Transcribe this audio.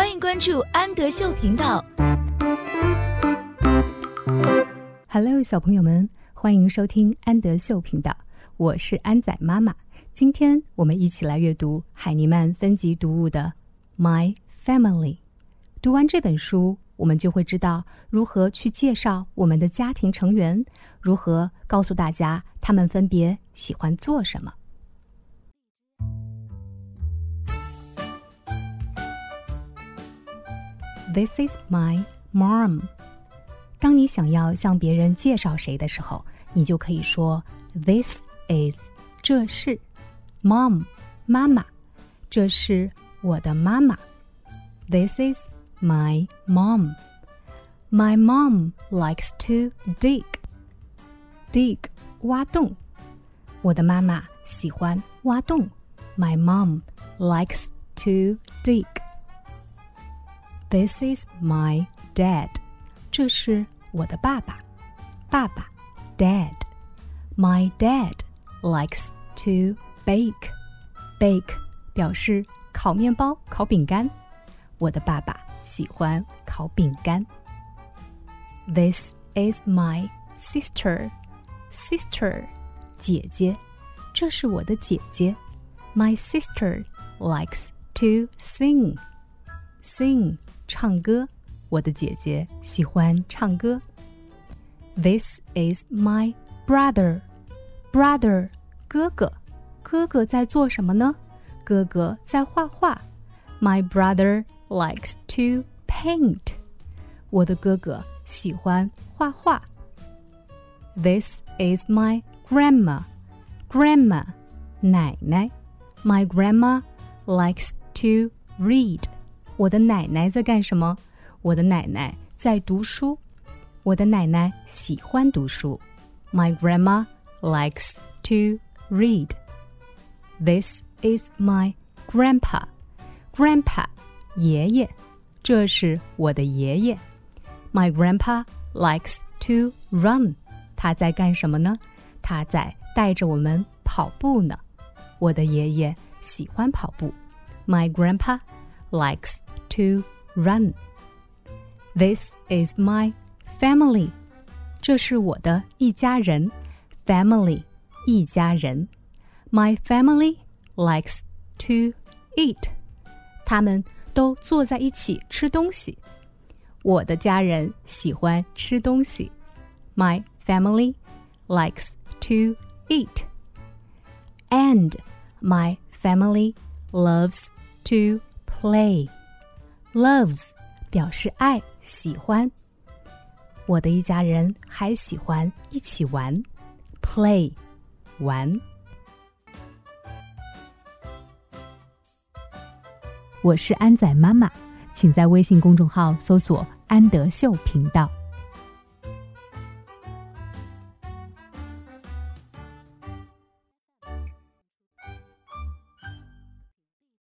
欢迎关注安德秀频道。Hello，小朋友们，欢迎收听安德秀频道，我是安仔妈妈。今天我们一起来阅读海尼曼分级读物的《My Family》。读完这本书，我们就会知道如何去介绍我们的家庭成员，如何告诉大家他们分别喜欢做什么。This is my mom。当你想要向别人介绍谁的时候，你就可以说 This is，这是 mom，妈妈，这是我的妈妈。This is my mom. My mom likes to dig. Dig，挖洞。我的妈妈喜欢挖洞。My mom likes to dig. This is my dad. 这是我的爸爸。爸爸，dad. My dad likes to bake. Bake 表示烤面包、烤饼干。我的爸爸喜欢烤饼干。This is my sister. Sister，姐姐，这是我的姐姐。My sister likes to sing. Sing 唱歌，我的姐姐喜欢唱歌。This is my brother. Brother，哥哥，哥哥在做什么呢？哥哥在画画。My brother likes to paint. 我的哥哥喜欢画画。This is my grandma. Grandma，奶奶。My grandma likes to read. 我的奶奶在干什么？我的奶奶在读书。我的奶奶喜欢读书。My grandma likes to read. This is my grandpa. Grandpa，爷爷，这是我的爷爷。My grandpa likes to run. 他在干什么呢？他在带着我们跑步呢。我的爷爷喜欢跑步。My grandpa likes to run. This is my family. 这是我的一家人。Family，一家人。My family likes to eat. 他们都坐在一起吃东西。我的家人喜欢吃东西。My family likes to eat. And my family loves to play. Loves 表示爱、喜欢。我的一家人还喜欢一起玩，play，玩。我是安仔妈妈，请在微信公众号搜索“安德秀频道”。